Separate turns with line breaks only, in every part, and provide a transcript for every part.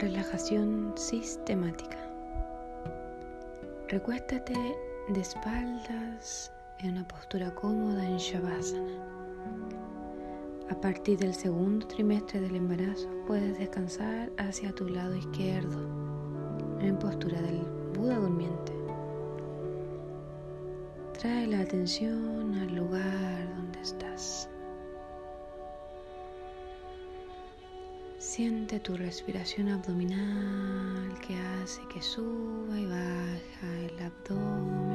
Relajación sistemática. Recuéstate de espaldas en una postura cómoda en Shavasana. A partir del segundo trimestre del embarazo puedes descansar hacia tu lado izquierdo en postura del Buda durmiente. Trae la atención al lugar donde estás. Siente tu respiración abdominal que hace que suba y baja el abdomen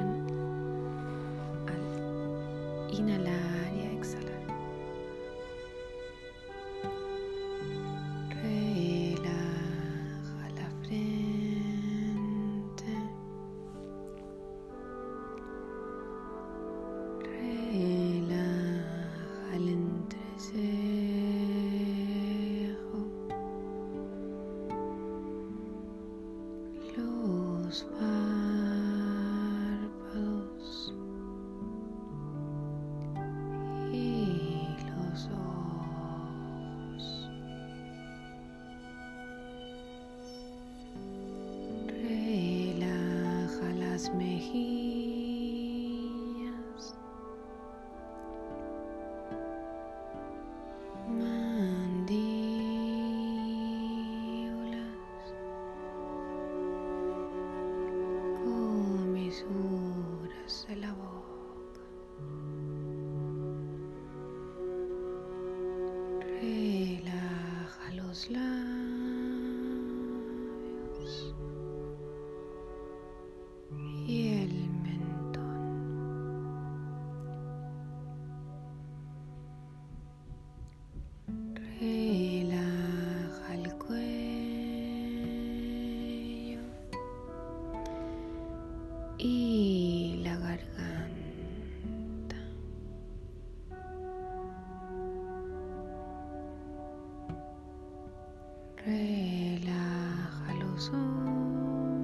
Relaja los hombros,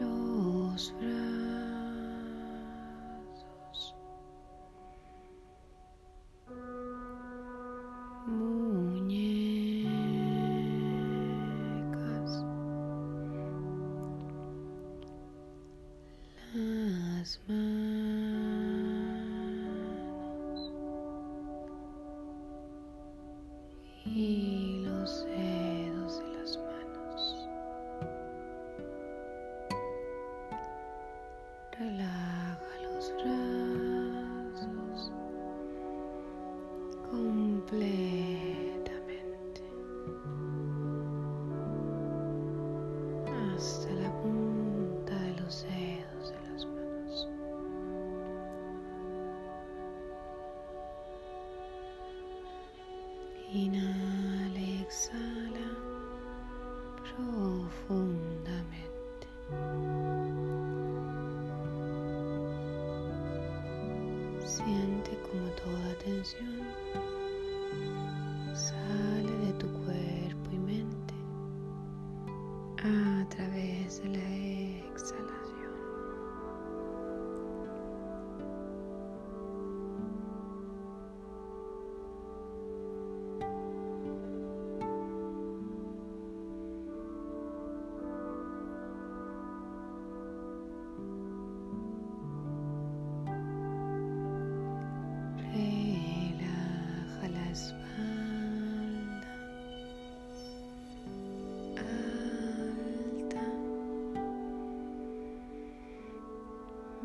los brazos, muñecas, las manos Tina.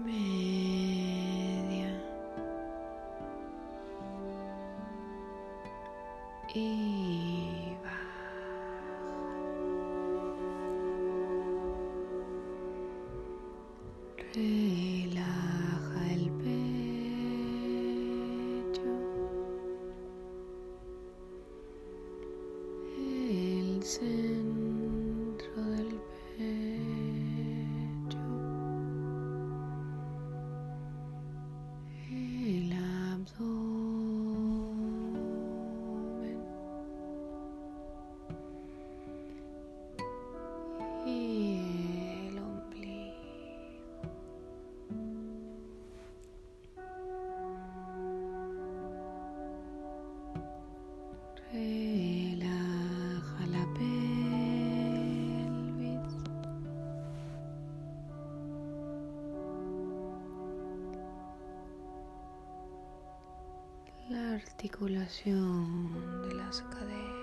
Media. Y articulación de las caderas.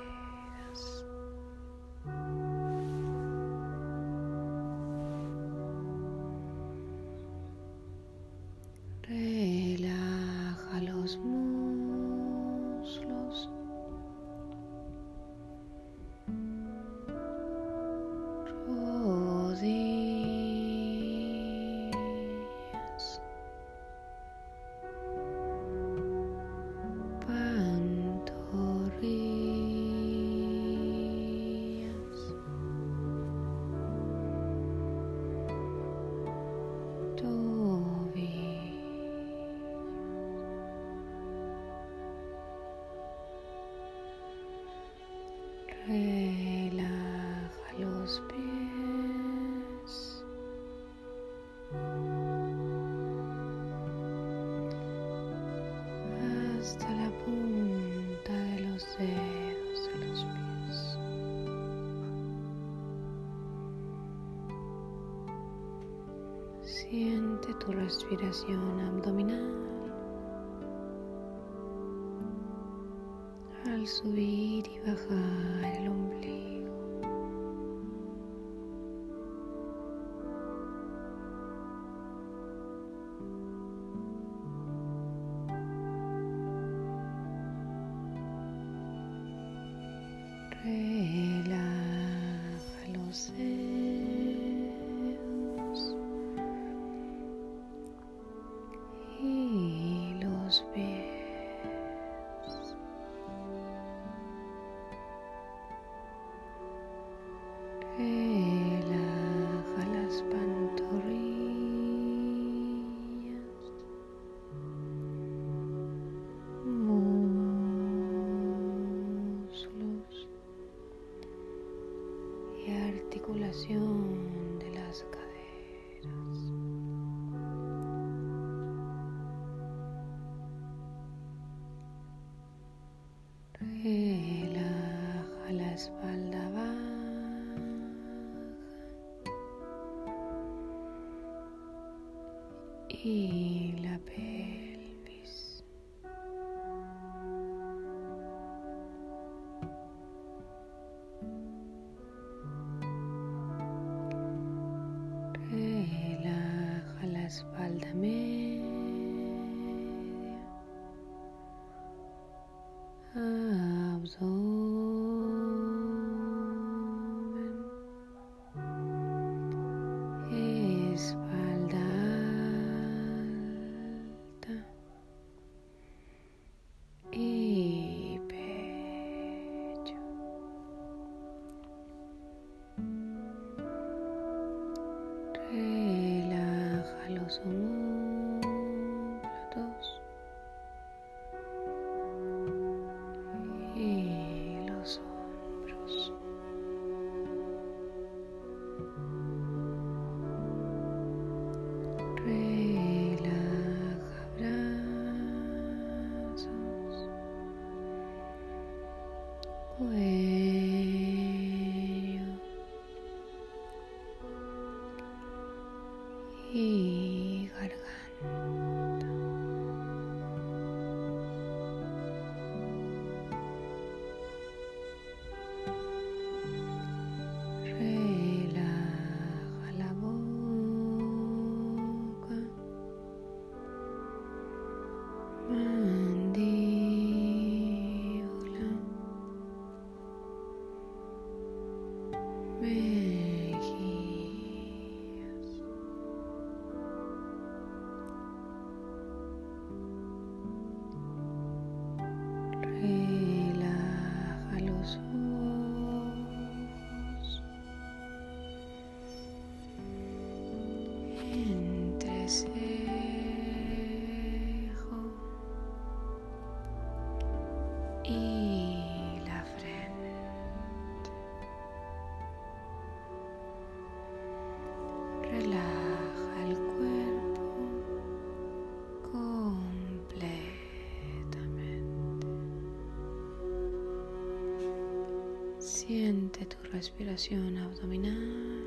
Respiración abdominal al subir y bajar el ombligo. Relaja y Relaja los hombros y los hombros. Relaja brazos, cuello y la frente. Relaja el cuerpo completamente. Siente tu respiración abdominal,